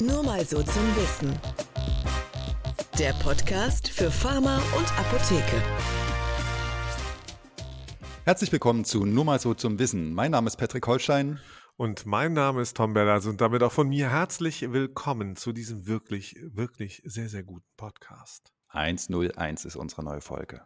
Nur mal so zum Wissen. Der Podcast für Pharma und Apotheke. Herzlich willkommen zu Nur mal so zum Wissen. Mein Name ist Patrick Holstein. Und mein Name ist Tom Bellas und damit auch von mir herzlich willkommen zu diesem wirklich, wirklich sehr, sehr guten Podcast. 101 ist unsere neue Folge.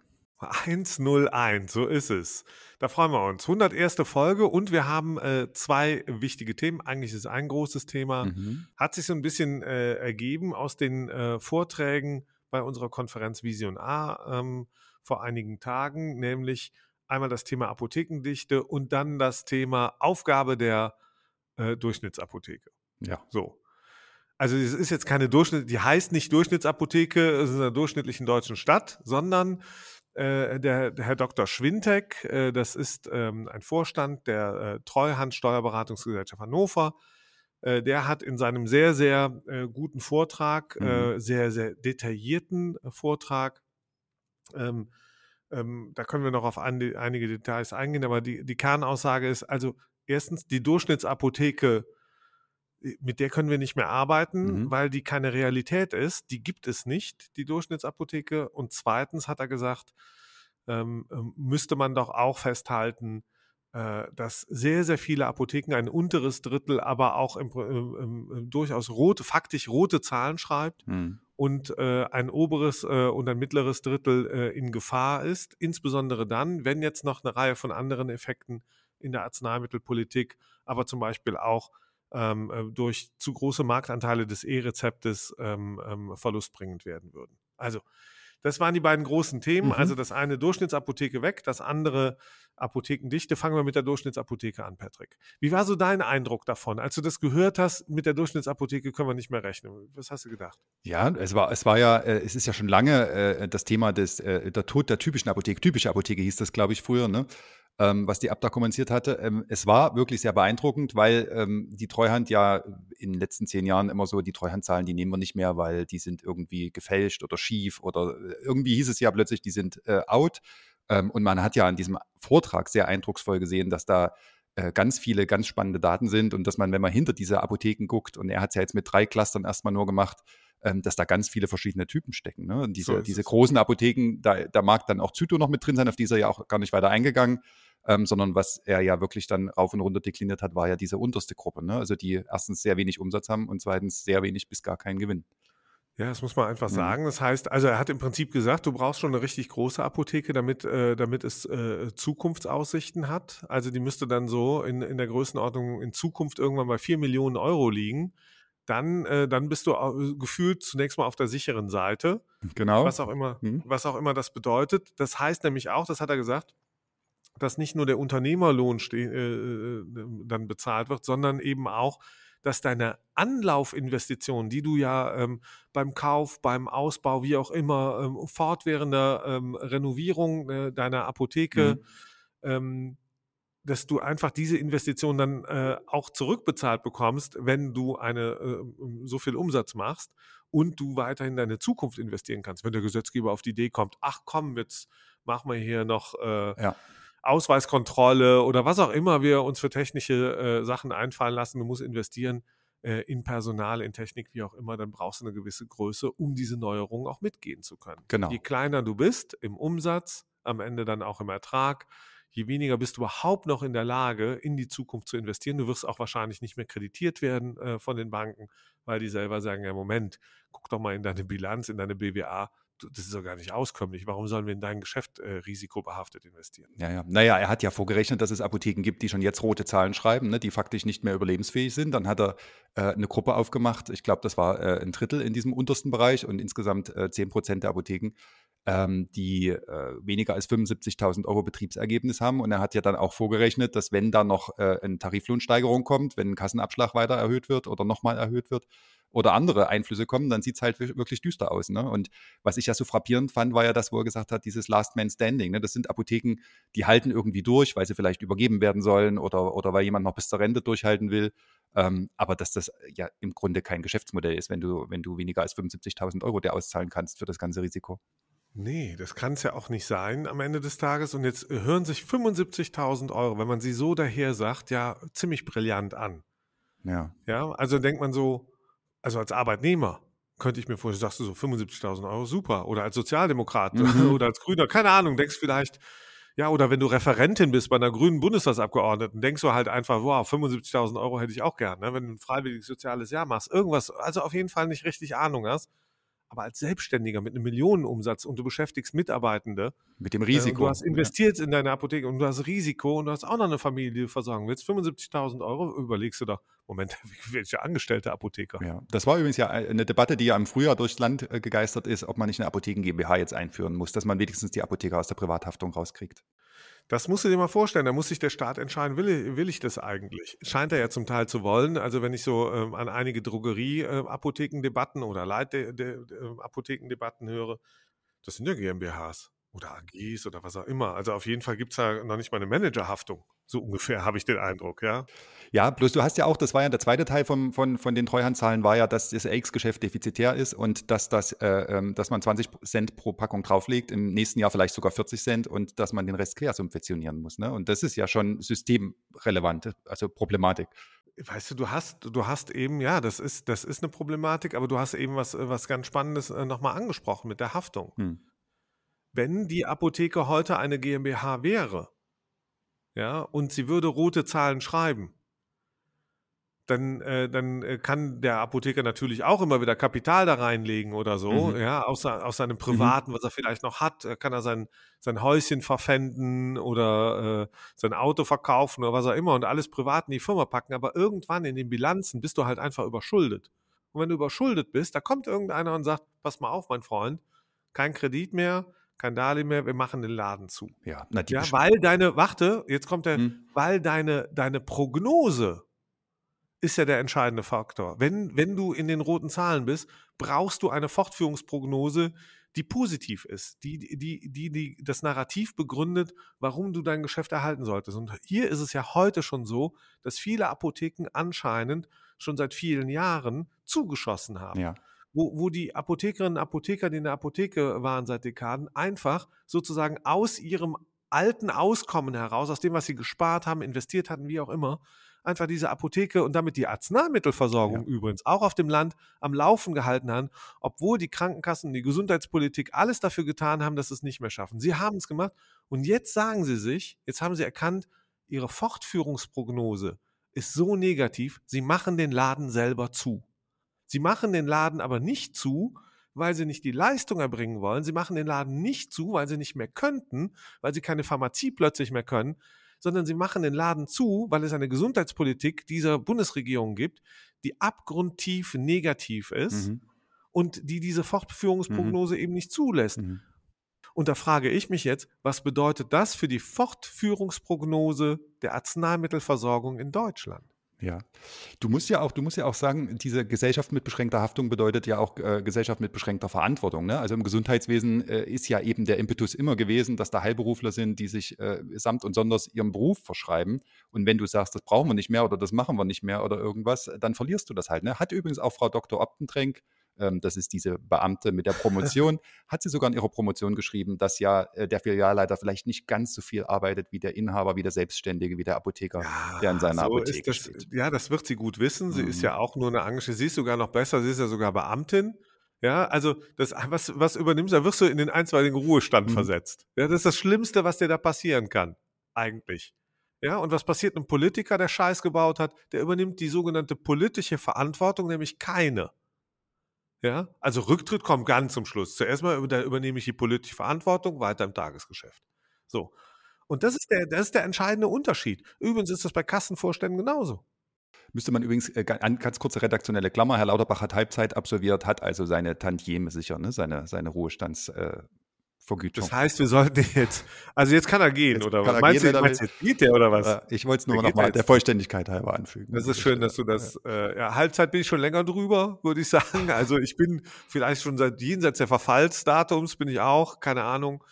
101, so ist es. Da freuen wir uns. 101. Folge und wir haben äh, zwei wichtige Themen. Eigentlich ist es ein großes Thema. Mhm. Hat sich so ein bisschen äh, ergeben aus den äh, Vorträgen bei unserer Konferenz Vision A ähm, vor einigen Tagen, nämlich einmal das Thema Apothekendichte und dann das Thema Aufgabe der äh, Durchschnittsapotheke. Ja. So. Also es ist jetzt keine Durchschnitt, die heißt nicht Durchschnittsapotheke in einer durchschnittlichen deutschen Stadt, sondern äh, der, der, Herr Dr. Schwintek, äh, das ist ähm, ein Vorstand der äh, Treuhand Steuerberatungsgesellschaft Hannover. Äh, der hat in seinem sehr, sehr äh, guten Vortrag, mhm. sehr, sehr detaillierten Vortrag, ähm, ähm, da können wir noch auf ein, einige Details eingehen, aber die, die Kernaussage ist also erstens, die Durchschnittsapotheke mit der können wir nicht mehr arbeiten, mhm. weil die keine Realität ist. Die gibt es nicht, die Durchschnittsapotheke. Und zweitens hat er gesagt, ähm, ähm müsste man doch auch festhalten, äh, dass sehr, sehr viele Apotheken ein unteres Drittel, aber auch im, im, im, durchaus rote, faktisch rote Zahlen schreibt mhm. und äh, ein oberes äh, und ein mittleres Drittel äh, in Gefahr ist. Insbesondere dann, wenn jetzt noch eine Reihe von anderen Effekten in der Arzneimittelpolitik, aber zum Beispiel auch ähm, äh, durch zu große Marktanteile des E-Rezeptes ähm, ähm, verlustbringend werden würden. Also, das waren die beiden großen Themen. Mhm. Also das eine Durchschnittsapotheke weg, das andere Apothekendichte. Fangen wir mit der Durchschnittsapotheke an, Patrick. Wie war so dein Eindruck davon, als du das gehört hast, mit der Durchschnittsapotheke können wir nicht mehr rechnen? Was hast du gedacht? Ja, es war, es war ja, äh, es ist ja schon lange äh, das Thema des, äh, der Tod der typischen Apotheke. Typische Apotheke hieß das, glaube ich, früher, ne? Ähm, was die Abda kommentiert hatte. Ähm, es war wirklich sehr beeindruckend, weil ähm, die Treuhand ja in den letzten zehn Jahren immer so, die Treuhandzahlen, die nehmen wir nicht mehr, weil die sind irgendwie gefälscht oder schief oder äh, irgendwie hieß es ja plötzlich, die sind äh, out. Ähm, und man hat ja an diesem Vortrag sehr eindrucksvoll gesehen, dass da äh, ganz viele ganz spannende Daten sind und dass man, wenn man hinter diese Apotheken guckt, und er hat es ja jetzt mit drei Clustern erstmal nur gemacht, ähm, dass da ganz viele verschiedene Typen stecken. Ne? Und diese, so diese großen Apotheken, da, da mag dann auch Zyto noch mit drin sein, auf die ist er ja auch gar nicht weiter eingegangen ähm, sondern was er ja wirklich dann rauf und runter dekliniert hat, war ja diese unterste Gruppe. Ne? Also die erstens sehr wenig Umsatz haben und zweitens sehr wenig bis gar keinen Gewinn. Ja, das muss man einfach mhm. sagen. Das heißt, also er hat im Prinzip gesagt, du brauchst schon eine richtig große Apotheke, damit, äh, damit es äh, Zukunftsaussichten hat. Also die müsste dann so in, in der Größenordnung in Zukunft irgendwann bei 4 Millionen Euro liegen. Dann, äh, dann bist du gefühlt zunächst mal auf der sicheren Seite. Genau. Was auch immer, mhm. was auch immer das bedeutet. Das heißt nämlich auch, das hat er gesagt, dass nicht nur der Unternehmerlohn äh, äh, dann bezahlt wird, sondern eben auch, dass deine Anlaufinvestitionen, die du ja ähm, beim Kauf, beim Ausbau, wie auch immer, ähm, fortwährender ähm, Renovierung äh, deiner Apotheke, mhm. Ähm, dass du einfach diese Investition dann äh, auch zurückbezahlt bekommst, wenn du eine äh, so viel Umsatz machst und du weiterhin deine Zukunft investieren kannst. Wenn der Gesetzgeber auf die Idee kommt, ach komm, jetzt machen wir hier noch äh, ja Ausweiskontrolle oder was auch immer wir uns für technische äh, Sachen einfallen lassen. Du musst investieren äh, in Personal, in Technik, wie auch immer, dann brauchst du eine gewisse Größe, um diese Neuerungen auch mitgehen zu können. Genau. Je kleiner du bist im Umsatz, am Ende dann auch im Ertrag, je weniger bist du überhaupt noch in der Lage, in die Zukunft zu investieren. Du wirst auch wahrscheinlich nicht mehr kreditiert werden äh, von den Banken, weil die selber sagen, ja Moment, guck doch mal in deine Bilanz, in deine BWA, das ist doch gar nicht auskömmlich. Warum sollen wir in dein Geschäft äh, risikobehaftet investieren? Ja, ja. Naja, er hat ja vorgerechnet, dass es Apotheken gibt, die schon jetzt rote Zahlen schreiben, ne, die faktisch nicht mehr überlebensfähig sind. Dann hat er äh, eine Gruppe aufgemacht. Ich glaube, das war äh, ein Drittel in diesem untersten Bereich und insgesamt äh, 10 Prozent der Apotheken, ähm, die äh, weniger als 75.000 Euro Betriebsergebnis haben. Und er hat ja dann auch vorgerechnet, dass wenn da noch äh, eine Tariflohnsteigerung kommt, wenn ein Kassenabschlag weiter erhöht wird oder nochmal erhöht wird, oder andere Einflüsse kommen, dann sieht es halt wirklich düster aus. Ne? Und was ich ja so frappierend fand, war ja das, wo er gesagt hat, dieses Last Man Standing. Ne? Das sind Apotheken, die halten irgendwie durch, weil sie vielleicht übergeben werden sollen oder, oder weil jemand noch bis zur Rente durchhalten will. Ähm, aber dass das ja im Grunde kein Geschäftsmodell ist, wenn du, wenn du weniger als 75.000 Euro dir auszahlen kannst für das ganze Risiko. Nee, das kann es ja auch nicht sein am Ende des Tages. Und jetzt hören sich 75.000 Euro, wenn man sie so daher sagt, ja ziemlich brillant an. Ja. Ja, also denkt man so, also als Arbeitnehmer könnte ich mir vorstellen, sagst du so 75.000 Euro, super. Oder als Sozialdemokrat Mhm. oder als Grüner, keine Ahnung, denkst vielleicht, ja, oder wenn du Referentin bist bei einer grünen Bundestagsabgeordneten, denkst du halt einfach, wow, 75.000 Euro hätte ich auch gern, ne? wenn du ein freiwilliges soziales Jahr machst. Irgendwas, also auf jeden Fall nicht richtig Ahnung hast. Aber als Selbstständiger mit einem Millionenumsatz und du beschäftigst Mitarbeitende, Mit dem äh, Risiko. du hast investiert in deine Apotheke und du hast Risiko und du hast auch noch eine Familie, die du versorgen willst, 75.000 Euro, überlegst du doch, Moment, welche Angestellte Apotheker? Ja, das war übrigens ja eine Debatte, die ja im Frühjahr durchs Land äh, gegeistert ist, ob man nicht eine Apotheken GmbH jetzt einführen muss, dass man wenigstens die Apotheker aus der Privathaftung rauskriegt. Das musst du dir mal vorstellen. Da muss sich der Staat entscheiden, will, ich- will ich das eigentlich? Scheint er ja zum Teil zu wollen. Also wenn ich so ähm, an einige Drogerie-Apothekendebatten oder Leit-Apothekendebatten höre, das sind ja GmbHs oder AGs oder was auch immer. Also auf jeden Fall gibt es da noch nicht mal eine Managerhaftung. So ungefähr habe ich den Eindruck, ja. Ja, bloß du hast ja auch, das war ja der zweite Teil vom, von, von den Treuhandzahlen, war ja, dass das AX-Geschäft defizitär ist und dass, das, äh, ähm, dass man 20 Cent pro Packung drauflegt, im nächsten Jahr vielleicht sogar 40 Cent und dass man den Rest quersubventionieren muss. Ne? Und das ist ja schon systemrelevant, also Problematik. Weißt du, du hast, du hast eben, ja, das ist, das ist eine Problematik, aber du hast eben was, was ganz Spannendes äh, nochmal angesprochen mit der Haftung. Hm. Wenn die Apotheke heute eine GmbH wäre, ja, und sie würde rote Zahlen schreiben, dann, äh, dann äh, kann der Apotheker natürlich auch immer wieder Kapital da reinlegen oder so, Mhm. ja, aus, aus seinem Privaten, was er vielleicht noch hat, äh, kann er sein, sein Häuschen verpfänden oder äh, sein Auto verkaufen oder was auch immer und alles privat in die Firma packen, aber irgendwann in den Bilanzen bist du halt einfach überschuldet. Und wenn du überschuldet bist, da kommt irgendeiner und sagt, pass mal auf, mein Freund, kein Kredit mehr, kein Darlehen mehr, wir machen den Laden zu. Ja, na, die Ja, weil deine, warte, jetzt kommt der, Hm. weil deine, deine Prognose ist ja der entscheidende Faktor. Wenn, wenn du in den roten Zahlen bist, brauchst du eine Fortführungsprognose, die positiv ist, die, die, die, die das Narrativ begründet, warum du dein Geschäft erhalten solltest. Und hier ist es ja heute schon so, dass viele Apotheken anscheinend schon seit vielen Jahren zugeschossen haben ja. Wo, wo die Apothekerinnen und Apotheker, die in der Apotheke waren seit Dekaden, einfach sozusagen aus ihrem alten Auskommen heraus, aus dem, was sie gespart haben, investiert hatten, wie auch immer, einfach diese Apotheke und damit die Arzneimittelversorgung Ja. übrigens auch auf dem Land am Laufen gehalten haben, obwohl die Krankenkassen, die Gesundheitspolitik alles dafür getan haben, dass sie es nicht mehr schaffen. Sie haben es gemacht und jetzt sagen sie sich, jetzt haben sie erkannt, ihre Fortführungsprognose ist so negativ, sie machen den Laden selber zu. Sie machen den Laden aber nicht zu, weil sie nicht die Leistung erbringen wollen. Sie machen den Laden nicht zu, weil sie nicht mehr könnten, weil sie keine Pharmazie plötzlich mehr können, sondern sie machen den Laden zu, weil es eine Gesundheitspolitik dieser Bundesregierung gibt, die abgrundtief negativ ist Mhm. und die diese Fortführungsprognose eben nicht zulässt. Mhm. Und da frage ich mich jetzt, was bedeutet das für die Fortführungsprognose der Arzneimittelversorgung in Deutschland? Ja, du musst ja auch, du musst ja auch sagen, diese Gesellschaft mit beschränkter Haftung bedeutet ja auch äh, Gesellschaft mit beschränkter Verantwortung. Ne? Also im Gesundheitswesen äh, ist ja eben der Impetus immer gewesen, dass da Heilberufler sind, die sich äh, samt und sonders ihrem Beruf verschreiben. Und wenn du sagst, das brauchen wir nicht mehr oder das machen wir nicht mehr oder irgendwas, dann verlierst du das halt. Ne? Hat übrigens auch Frau Dr. Optentrenk, ähm, das ist diese Beamte mit der Promotion, hat sie sogar in ihrer Promotion geschrieben, dass ja äh, der Filialleiter vielleicht nicht ganz so viel arbeitet wie der Inhaber, wie der Selbstständige, wie der Apotheker, der in seiner so Apotheke ist das, steht. Ja, das wird sie gut wissen. Sie ist Mhm. ja auch nur eine Angestellte. Sie ist sogar noch besser. Sie ist ja sogar Beamtin. Ja, also das, was, was übernimmst, da wirst du in den einstweiligen Ruhestand Mhm. versetzt. Ja, das ist das Schlimmste, was dir da passieren kann, eigentlich. Ja, und was passiert einem Politiker, der Scheiß gebaut hat? Der übernimmt die sogenannte politische Verantwortung, nämlich keine. Ja, also Rücktritt kommt ganz zum Schluss. Zuerst mal übernehme ich die politische Verantwortung, weiter im Tagesgeschäft. So. Und das ist der, das ist der entscheidende Unterschied. Übrigens ist das bei Kassenvorständen genauso. Müsste man übrigens, äh, ga- an- ganz kurze redaktionelle Klammer, Herr Lauterbach hat Halbzeit absolviert, hat also seine Tantieme sicher, ne? seine, seine Ruhestandsvergütung. Äh, Vergütung. Das heißt, wir sollten jetzt, also jetzt kann er gehen, Jetzt oder was? Meinst, gehen, du, meinst jetzt geht der oder was? Ich wollte es nur Der noch geht mal jetzt. der Vollständigkeit halber anfügen. Das ist schön, dass du das, äh, ja, Halbzeit bin ich schon länger drüber, würde ich sagen. Also ich bin vielleicht schon seit jenseits der Verfallsdatums bin ich auch, keine Ahnung.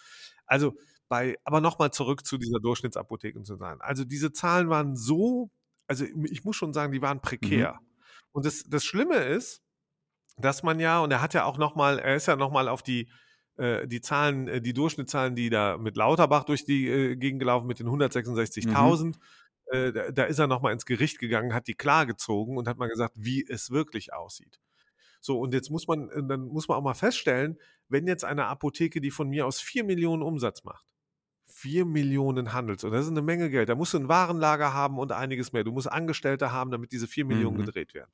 Also bei, aber nochmal zurück zu dieser Durchschnittsapotheke zu sein. Also diese Zahlen waren so, also ich muss schon sagen, die waren prekär. Und das, das Schlimme ist, dass man ja, und er hat ja auch nochmal, er ist ja nochmal auf die, äh, die Zahlen, äh, die Durchschnittszahlen, die da mit Lauterbach durch die äh, Gegend gelaufen, mit den 166.000, äh, da, da ist er nochmal ins Gericht gegangen, hat die klar gezogen und hat mal gesagt, wie es wirklich aussieht. So, und jetzt muss man, äh, dann muss man auch mal feststellen, wenn jetzt eine Apotheke, die von mir aus 4 Millionen Umsatz macht, 4 Millionen Handels, und das ist eine Menge Geld, da musst du ein Warenlager haben und einiges mehr. Du musst Angestellte haben, damit diese 4 Millionen Mhm. gedreht werden.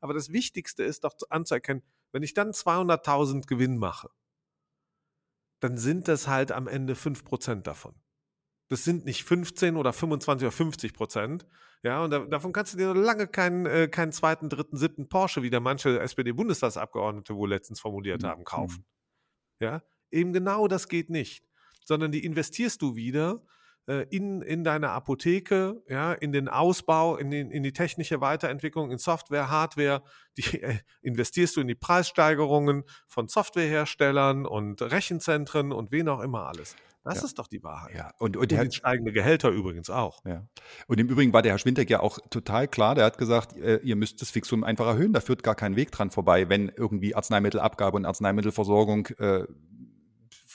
Aber das Wichtigste ist doch zu- anzuerkennen, wenn ich dann 200.000 Gewinn mache, dann sind das halt am Ende 5% davon. Das sind nicht 15 oder 25 oder 50 Prozent. Ja, und da, davon kannst du dir noch lange keinen, äh, keinen zweiten, dritten, siebten Porsche, wie der manche SPD-Bundestagsabgeordnete wohl letztens formuliert haben, kaufen. Ja, eben genau das geht nicht. Sondern die investierst du wieder äh, in, in deine Apotheke, ja, in den Ausbau, in, den, in die technische Weiterentwicklung, in Software, Hardware, die äh, investierst du in die Preissteigerungen von Softwareherstellern und Rechenzentren und wen auch immer alles. Das Ja. ist doch die Wahrheit. Ja, und, und, Und der, steigende Gehälter übrigens auch. ja. und im Übrigen war der Herr Schwintek ja auch total klar. Der hat gesagt, äh, ihr müsst das Fixum einfach erhöhen. Da führt gar kein Weg dran vorbei, wenn irgendwie Arzneimittelabgabe und Arzneimittelversorgung äh,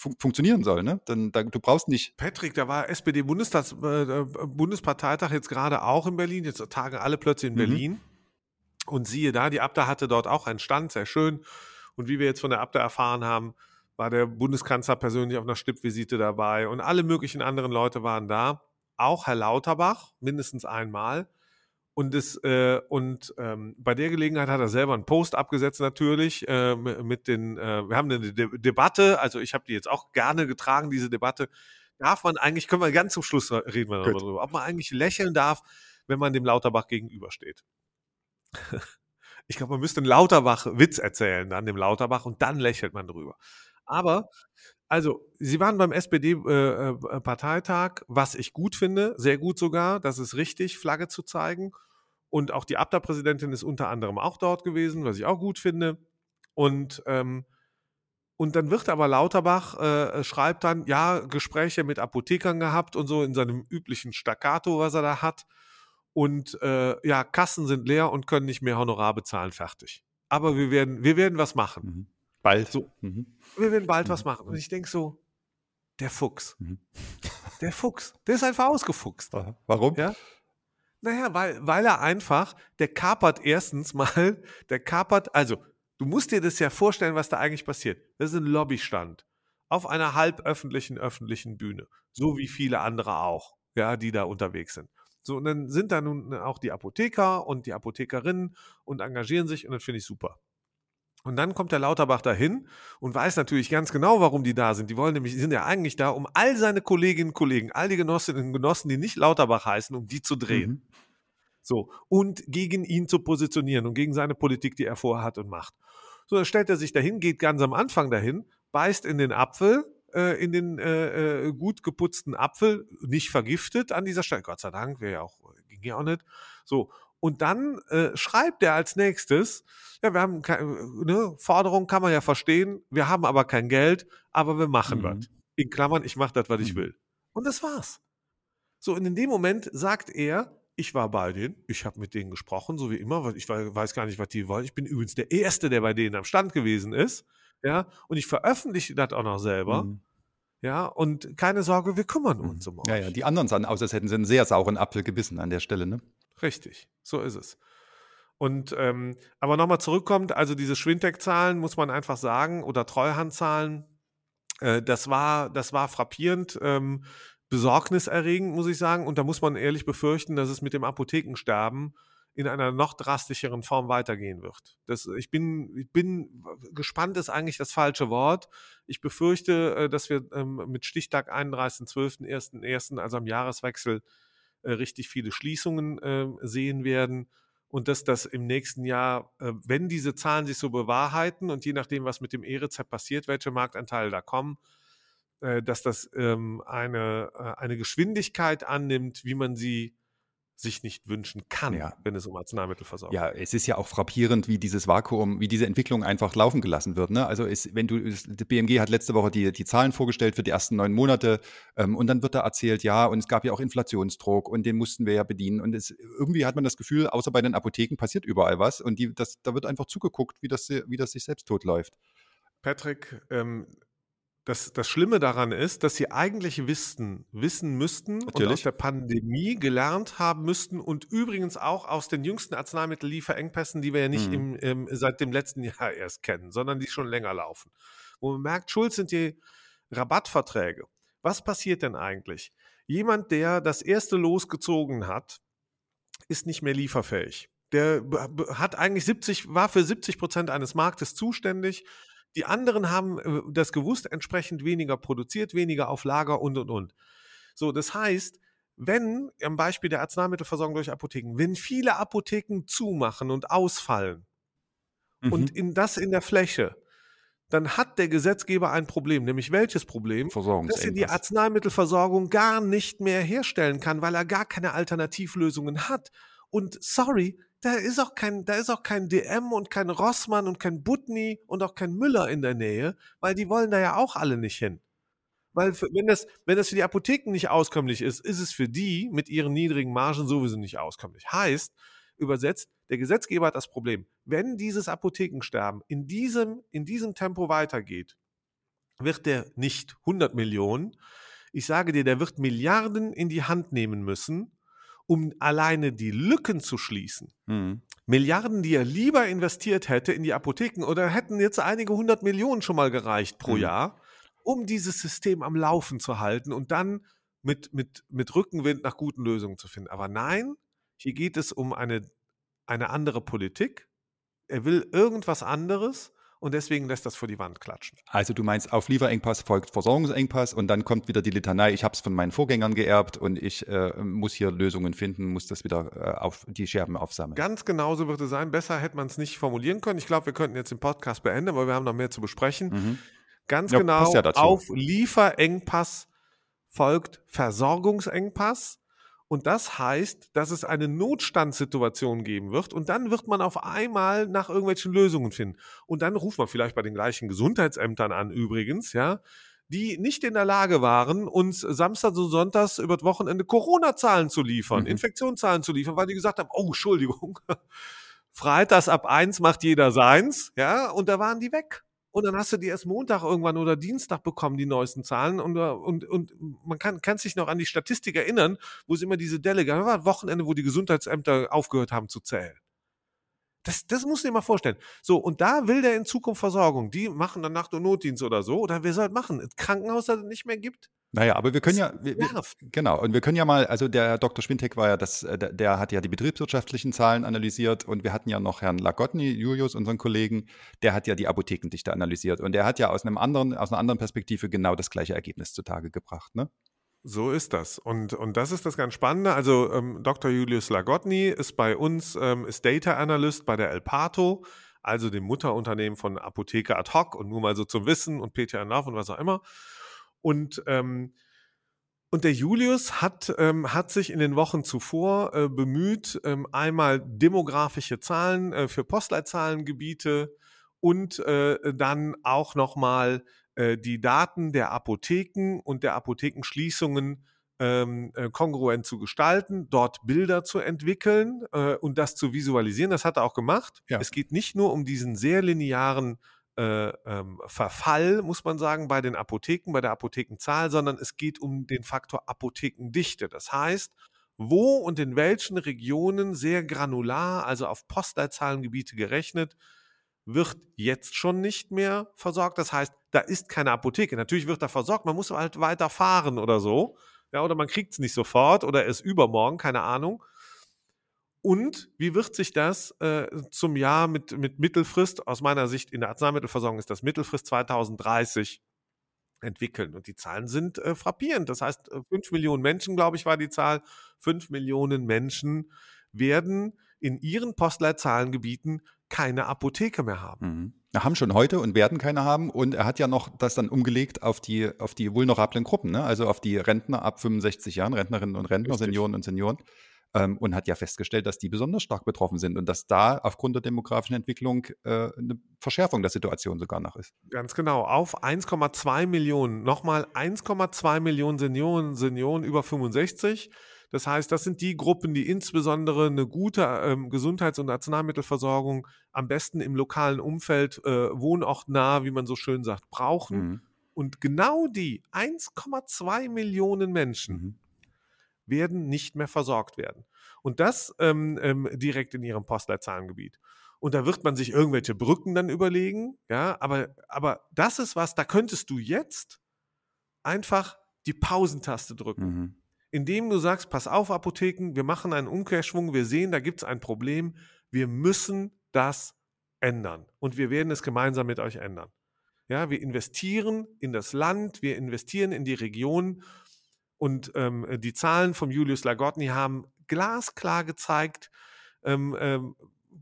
fun funktionieren soll. Ne? Dann, da, du brauchst nicht. Patrick, da war SPD-Bundestags äh, Bundesparteitag jetzt gerade auch in Berlin. Jetzt tagen alle plötzlich in Mhm. Berlin. Und siehe da, die Abda hatte dort auch einen Stand, sehr schön. Und wie wir jetzt von der Abda erfahren haben, war der Bundeskanzler persönlich auf einer Stippvisite dabei und alle möglichen anderen Leute waren da. Auch Herr Lauterbach, mindestens einmal. Und, es, äh, und ähm, bei der Gelegenheit hat er selber einen Post abgesetzt natürlich äh, mit den, äh, wir haben eine De Debatte, also ich habe die jetzt auch gerne getragen, diese Debatte. Darf man eigentlich, können wir ganz zum Schluss reden wir darüber, ob man eigentlich lächeln darf, wenn man dem Lauterbach gegenübersteht. ich glaube, man müsste einen Lauterbach-Witz erzählen, dann dem Lauterbach, und dann lächelt man drüber. Aber, also, Sie waren beim SPD-Parteitag, was ich gut finde, sehr gut sogar, das ist richtig, Flagge zu zeigen. Und auch die Abda-Präsidentin ist unter anderem auch dort gewesen, was ich auch gut finde. Und, ähm, und dann wird aber Lauterbach, äh, schreibt dann, ja, Gespräche mit Apothekern gehabt und so in seinem üblichen Staccato, was er da hat. Und äh, ja, Kassen sind leer und können nicht mehr Honorar bezahlen, fertig. Aber wir werden, wir werden was machen. Mhm. Bald. So. Mhm. Wir werden bald Mhm. was machen. Und ich denke so, der Fuchs. Mhm. Der Fuchs. Der ist einfach ausgefuchst. Aha. Warum? Ja. Naja, weil, weil er einfach, der kapert erstens mal, der kapert, also du musst dir das ja vorstellen, was da eigentlich passiert. Das ist ein Lobbystand auf einer halböffentlichen, öffentlichen Bühne. So wie viele andere auch, ja, die da unterwegs sind. So, und dann sind da nun auch die Apotheker und die Apothekerinnen und engagieren sich und das finde ich super. Und dann kommt der Lauterbach dahin und weiß natürlich ganz genau, warum die da sind. Die wollen nämlich, die sind ja eigentlich da, um all seine Kolleginnen und Kollegen, all die Genossinnen und Genossen, die nicht Lauterbach heißen, um die zu drehen. Mhm. So, und gegen ihn zu positionieren und gegen seine Politik, die er vorhat und macht. So, dann stellt er sich dahin, geht ganz am Anfang dahin, beißt in den Apfel, äh, in den äh, äh, gut geputzten Apfel, nicht vergiftet an dieser Stelle. Gott sei Dank, wäre ja auch, ging ja auch nicht. So, und dann äh, schreibt er als nächstes, ja, wir haben keine ne, Forderung, kann man ja verstehen, wir haben aber kein Geld, aber wir machen Mhm. was. In Klammern, ich mache das, was ich Mhm. will. Und das war's. So, und in dem Moment sagt er, ich war bei denen, ich habe mit denen gesprochen, so wie immer, weil ich wei- weiß gar nicht, was die wollen. Ich bin übrigens der Erste, der bei denen am Stand gewesen ist. Ja, und ich veröffentliche das auch noch selber. Mhm. Ja, und keine Sorge, wir kümmern Mhm. uns um euch. Ja, ja, die anderen sahen aus, als hätten sie einen sehr sauren Apfel gebissen an der Stelle, ne? Richtig, so ist es. Und ähm, aber nochmal zurückkommt, also diese Schwintec-Zahlen muss man einfach sagen, oder Treuhandzahlen, äh, das war, das war frappierend, ähm, besorgniserregend, muss ich sagen. Und da muss man ehrlich befürchten, dass es mit dem Apothekensterben in einer noch drastischeren Form weitergehen wird. Das, ich, bin, ich bin gespannt, ist eigentlich das falsche Wort. Ich befürchte, äh, dass wir ähm, mit Stichtag 31.12., 1.1., also am Jahreswechsel, richtig viele Schließungen äh, sehen werden und dass das im nächsten Jahr, äh, wenn diese Zahlen sich so bewahrheiten und je nachdem, was mit dem E-Rezept passiert, welche Marktanteile da kommen, äh, dass das ähm, eine, äh, eine Geschwindigkeit annimmt, wie man sie sich nicht wünschen kann, Ja. wenn es um Arzneimittelversorgung Ja, es ist ja auch frappierend, wie dieses Vakuum, wie diese Entwicklung einfach laufen gelassen wird. Ne? Also es, wenn du, es, die BMG hat letzte Woche die, die Zahlen vorgestellt für die ersten neun Monate ähm, und dann wird da erzählt, ja, und es gab ja auch Inflationsdruck und den mussten wir ja bedienen. Und es, irgendwie hat man das Gefühl, außer bei den Apotheken passiert überall was und die, das, da wird einfach zugeguckt, wie das, wie das sich selbst totläuft. Patrick, ähm, das, das Schlimme daran ist, dass sie eigentlich wissen, wissen müssten und Natürlich. aus der Pandemie gelernt haben müssten und übrigens auch aus den jüngsten Arzneimittellieferengpässen, die wir ja nicht Mhm. im, im, seit dem letzten Jahr erst kennen, sondern die schon länger laufen. Wo man merkt, schuld sind die Rabattverträge. Was passiert denn eigentlich? Jemand, der das erste losgezogen hat, ist nicht mehr lieferfähig. Der hat eigentlich 70, war für 70 Prozent eines Marktes zuständig. Die anderen haben äh, das gewusst, entsprechend weniger produziert, weniger auf Lager und und und. So, das heißt, wenn, am Beispiel der Arzneimittelversorgung durch Apotheken, wenn viele Apotheken zumachen und ausfallen und Mhm. in das in der Fläche, dann hat der Gesetzgeber ein Problem. Nämlich welches Problem? Dass er die. Arzneimittelversorgung gar nicht mehr herstellen kann, weil er gar keine Alternativlösungen hat. Und sorry, da ist auch kein, da ist auch kein DM und kein Rossmann und kein Butni und auch kein Müller in der Nähe, weil die wollen da ja auch alle nicht hin. Weil für, wenn, das, wenn das für die Apotheken nicht auskömmlich ist, ist es für die mit ihren niedrigen Margen sowieso nicht auskömmlich. Heißt, übersetzt, der Gesetzgeber hat das Problem. Wenn dieses Apothekensterben in diesem, in diesem Tempo weitergeht, wird der nicht 100 Millionen, ich sage dir, der wird Milliarden in die Hand nehmen müssen, um alleine die Lücken zu schließen. Mhm. Milliarden, die er lieber investiert hätte in die Apotheken oder hätten jetzt einige hundert Millionen schon mal gereicht pro Mhm. Jahr, um dieses System am Laufen zu halten und dann mit, mit, mit Rückenwind nach guten Lösungen zu finden. Aber nein, hier geht es um eine, eine andere Politik. Er will irgendwas anderes und deswegen lässt das vor die Wand klatschen. Also du meinst, auf Lieferengpass folgt Versorgungsengpass und dann kommt wieder die Litanei, ich habe es von meinen Vorgängern geerbt und ich äh, muss hier Lösungen finden, muss das wieder äh, auf die Scherben aufsammeln. Ganz genauso wird es sein. Besser hätte man es nicht formulieren können. Ich glaube, wir könnten jetzt den Podcast beenden, aber wir haben noch mehr zu besprechen. Mhm. Ganz Ja, genau, ja auf Lieferengpass folgt Versorgungsengpass. Und das heißt, dass es eine Notstandssituation geben wird und dann wird man auf einmal nach irgendwelchen Lösungen finden. Und dann ruft man vielleicht bei den gleichen Gesundheitsämtern an, übrigens, ja, die nicht in der Lage waren, uns samstags und sonntags über das Wochenende Corona-Zahlen zu liefern, Mhm. Infektionszahlen zu liefern, weil die gesagt haben, oh, Entschuldigung, Freitags ab eins macht jeder seins, ja, und da waren die weg. Und dann hast du die erst Montag irgendwann oder Dienstag bekommen, die neuesten Zahlen. Und, äh, und, und man kann, kann sich noch an die Statistik erinnern, wo es immer diese Delle gab. Da war ein Wochenende, wo die Gesundheitsämter aufgehört haben zu zählen. Das, das muss ich dir mal vorstellen. So, und da will der in Zukunft Versorgung. Die machen dann Nacht- und Notdienst oder so. Oder wer soll das machen? Ein Krankenhaus, das es nicht mehr gibt? Naja, aber wir können ja, Das wir, wir, genau, und wir können ja mal, also der Dr. Schwintek war ja das, äh, der, der hat ja die betriebswirtschaftlichen Zahlen analysiert und wir hatten ja noch Herrn Lagotny, Julius, unseren Kollegen, der hat ja die Apothekendichte analysiert und der hat ja aus einem anderen, aus einer anderen Perspektive genau das gleiche Ergebnis zutage gebracht, ne? So ist das. Und, und das ist das ganz Spannende. Also ähm, Dr. Julius Lagotny ist bei uns, ähm, ist Data Analyst bei der El Pato, also dem Mutterunternehmen von Apotheke Ad Hoc und nur mal so zum Wissen und PTR Nav und was auch immer. Und, ähm, und der Julius hat, ähm, hat sich in den Wochen zuvor äh, bemüht, ähm, einmal demografische Zahlen äh, für Postleitzahlengebiete und äh, dann auch nochmal äh, die Daten der Apotheken und der Apothekenschließungen ähm, äh, kongruent zu gestalten, dort Bilder zu entwickeln äh, und das zu visualisieren. Das hat er auch gemacht. Ja. Es geht nicht nur um diesen sehr linearen äh, ähm, Verfall, muss man sagen, bei den Apotheken, bei der Apothekenzahl, sondern es geht um den Faktor Apothekendichte. Das heißt, wo und in welchen Regionen sehr granular, also auf Postleitzahlengebiete gerechnet, wird jetzt schon nicht mehr versorgt. Das heißt, da ist keine Apotheke. Natürlich wird da versorgt, man muss halt weiter fahren oder so. Ja, oder man kriegt es nicht sofort oder erst übermorgen, keine Ahnung. Und wie wird sich das äh, zum Jahr mit, mit Mittelfrist, aus meiner Sicht in der Arzneimittelversorgung ist das Mittelfrist 2030 entwickeln? Und die Zahlen sind äh, frappierend. Das heißt, äh, 5 Millionen Menschen, glaube ich, war die Zahl. 5 Millionen Menschen werden in ihren Postleitzahlengebieten keine Apotheke mehr haben. Mhm. Haben schon heute und werden keine haben. Und er hat ja noch das dann umgelegt auf die, auf die vulnerablen Gruppen, ne? also auf die Rentner ab 65 Jahren, Rentnerinnen und Rentner, Richtig. Senioren und Senioren. Ähm, und hat ja festgestellt, dass die besonders stark betroffen sind und dass da aufgrund der demografischen Entwicklung äh, eine Verschärfung der Situation sogar noch ist. Ganz genau. Auf 1,2 Millionen, nochmal 1,2 Millionen Senioren, Senioren über 65. Das heißt, das sind die Gruppen, die insbesondere eine gute ähm, Gesundheits- und Arzneimittelversorgung am besten im lokalen Umfeld, äh, wohnortnah, wie man so schön sagt, brauchen. Mhm. Und genau die 1,2 Millionen Menschen Mhm. werden nicht mehr versorgt werden. Und das ähm, ähm, direkt in ihrem Postleitzahlengebiet. Und da wird man sich irgendwelche Brücken dann überlegen, ja, aber, aber das ist was, da könntest du jetzt einfach die Pausentaste drücken. Mhm. Indem du sagst, pass auf, Apotheken, wir machen einen Umkehrschwung, wir sehen, da gibt es ein Problem, wir müssen das ändern. Und wir werden es gemeinsam mit euch ändern. Ja, wir investieren in das Land, wir investieren in die Region und ähm, die Zahlen vom Julius Lagotny haben glasklar gezeigt, ähm, ähm,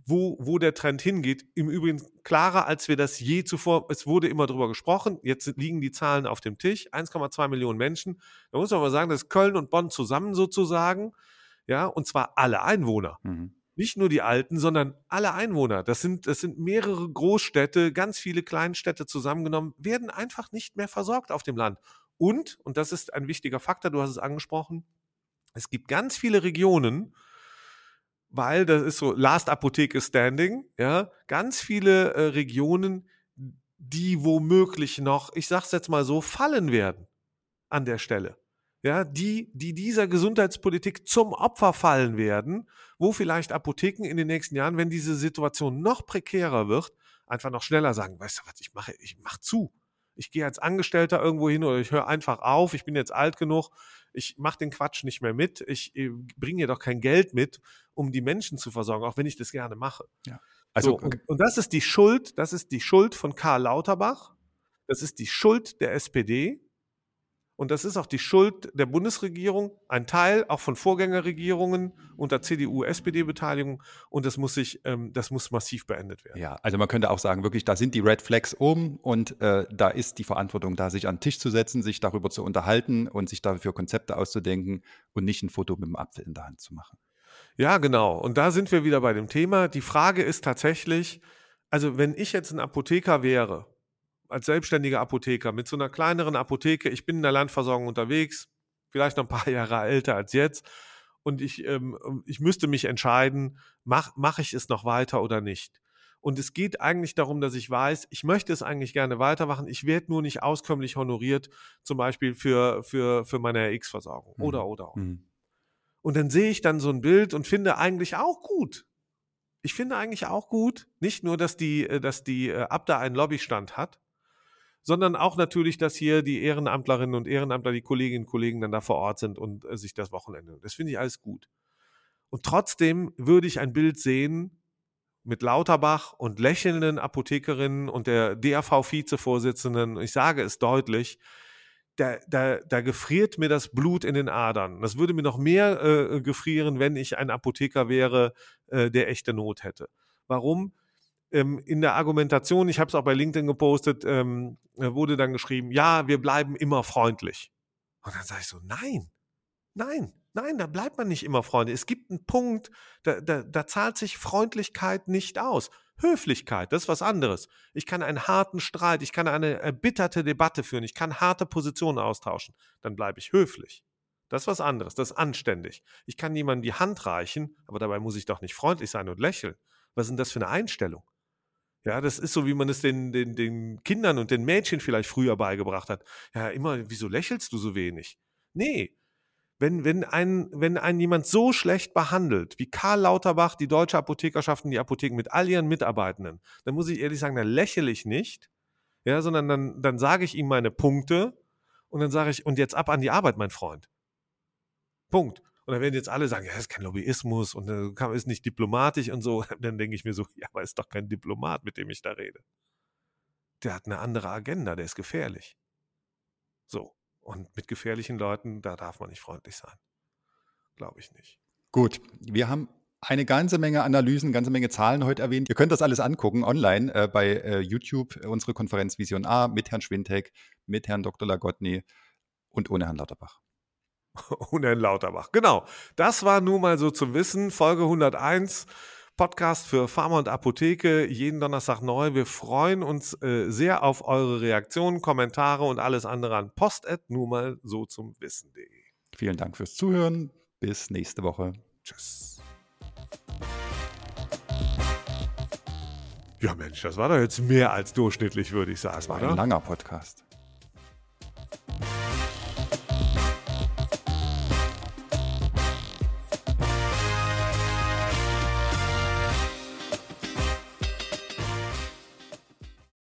wo, wo der Trend hingeht. Im Übrigen klarer, als wir das je zuvor, es wurde immer drüber gesprochen, jetzt liegen die Zahlen auf dem Tisch, 1,2 Millionen Menschen. Da muss man aber sagen, das ist Köln und Bonn zusammen sozusagen, ja, und zwar alle Einwohner Mhm. nicht nur die Alten, sondern alle Einwohner. Das sind, das sind mehrere Großstädte, ganz viele Kleinstädte zusammengenommen, werden einfach nicht mehr versorgt auf dem Land. Und, und das ist ein wichtiger Faktor, du hast es angesprochen, es gibt ganz viele Regionen, weil das ist so Last Apotheke Standing, ja, ganz viele äh, Regionen, die womöglich noch, ich sag's jetzt mal so, fallen werden an der Stelle. Ja, die, die dieser Gesundheitspolitik zum Opfer fallen werden, wo vielleicht Apotheken in den nächsten Jahren, wenn diese Situation noch prekärer wird, einfach noch schneller sagen, weißt du was, ich mache, ich mache zu. Ich gehe als Angestellter irgendwo hin oder ich höre einfach auf, ich bin jetzt alt genug, ich mache den Quatsch nicht mehr mit, ich äh, bringe hier doch kein Geld mit, um die Menschen zu versorgen, auch wenn ich das gerne mache. Also, so, und, und das ist die Schuld, das ist die Schuld von Karl Lauterbach, das ist die Schuld der SPD und das ist auch die Schuld der Bundesregierung, ein Teil auch von Vorgängerregierungen unter CDU-SPD-Beteiligung und das muss sich, ähm, das muss massiv beendet werden. ja, also man könnte auch sagen, wirklich, da sind die Red Flags oben und äh, da ist die Verantwortung da, sich an den Tisch zu setzen, sich darüber zu unterhalten und sich dafür Konzepte auszudenken und nicht ein Foto mit dem Apfel in der Hand zu machen. Ja, genau. Und da sind wir wieder bei dem Thema. Die Frage ist tatsächlich, also wenn ich jetzt ein Apotheker wäre, als selbstständiger Apotheker mit so einer kleineren Apotheke, ich bin in der Landversorgung unterwegs, vielleicht noch ein paar Jahre älter als jetzt, und ich, ähm, ich müsste mich entscheiden, mache mach ich es noch weiter oder nicht. Und es geht eigentlich darum, dass ich weiß, ich möchte es eigentlich gerne weitermachen, ich werde nur nicht auskömmlich honoriert, zum Beispiel für, für, für meine RX-Versorgung. Mhm. Oder, oder. Mhm. Und dann sehe ich dann so ein Bild und finde eigentlich auch gut. Ich finde eigentlich auch gut, nicht nur, dass die, äh, dass die äh, Abda einen Lobbystand hat, sondern auch natürlich, dass hier die Ehrenamtlerinnen und Ehrenamtler, die Kolleginnen und Kollegen dann da vor Ort sind und äh, sich das Wochenende. Das finde ich alles gut. Und trotzdem würde ich ein Bild sehen mit Lauterbach und lächelnden Apothekerinnen und der DAV-Vizevorsitzenden. Ich sage es deutlich, da, da, da gefriert mir das Blut in den Adern. Das würde mir noch mehr äh, gefrieren, wenn ich ein Apotheker wäre, äh, der echte Not hätte. Warum? Ähm, in der Argumentation, ich habe es auch bei LinkedIn gepostet, ähm, wurde dann geschrieben, ja, wir bleiben immer freundlich. Und dann sage ich so, nein, nein, nein, da bleibt man nicht immer freundlich. Es gibt einen Punkt, da, da, da zahlt sich Freundlichkeit nicht aus. Höflichkeit, das ist was anderes. Ich kann einen harten Streit, ich kann eine erbitterte Debatte führen, ich kann harte Positionen austauschen. Dann bleibe ich höflich. Das ist was anderes, das ist anständig. Ich kann jemandem die Hand reichen, aber dabei muss ich doch nicht freundlich sein und lächeln. Was ist denn das für eine Einstellung? Ja, das ist so, wie man es den, den, den Kindern und den Mädchen vielleicht früher beigebracht hat. Ja, immer, wieso lächelst du so wenig? Nee, wenn, wenn, ein, wenn ein jemand so schlecht behandelt, wie Karl Lauterbach die deutsche Apothekerschaft und die Apotheken mit all ihren Mitarbeitenden, dann muss ich ehrlich sagen, dann lächle ich nicht, ja, sondern dann, dann sage ich ihm meine Punkte und dann sage ich, und jetzt ab an die Arbeit, mein Freund. Punkt. Und dann werden jetzt alle sagen, ja, das ist kein Lobbyismus und äh, ist nicht diplomatisch und so. Dann denke ich mir so, ja, aber ist doch kein Diplomat, mit dem ich da rede. Der hat eine andere Agenda, der ist gefährlich. So. Und mit gefährlichen Leuten, da darf man nicht freundlich sein. Glaube ich nicht. Gut, wir haben eine ganze Menge Analysen, ganze Menge Zahlen heute erwähnt. Ihr könnt das alles angucken online äh, bei äh, YouTube, unsere Konferenz Vision A mit Herrn Schwintek, mit Herrn Dr. Lagotny und ohne Herrn Lauterbach. ohne Herrn Lauterbach. Genau. Das war nun mal so zum Wissen. Folge 101. Podcast für Pharma und Apotheke, jeden Donnerstag neu. Wir freuen uns äh, sehr auf eure Reaktionen, Kommentare und alles andere an post nur mal so zum Wissen.de. Vielen Dank fürs Zuhören. Bis nächste Woche. Tschüss. Ja, Mensch, das war doch jetzt mehr als durchschnittlich, würde ich sagen. Das war oder? ein langer Podcast.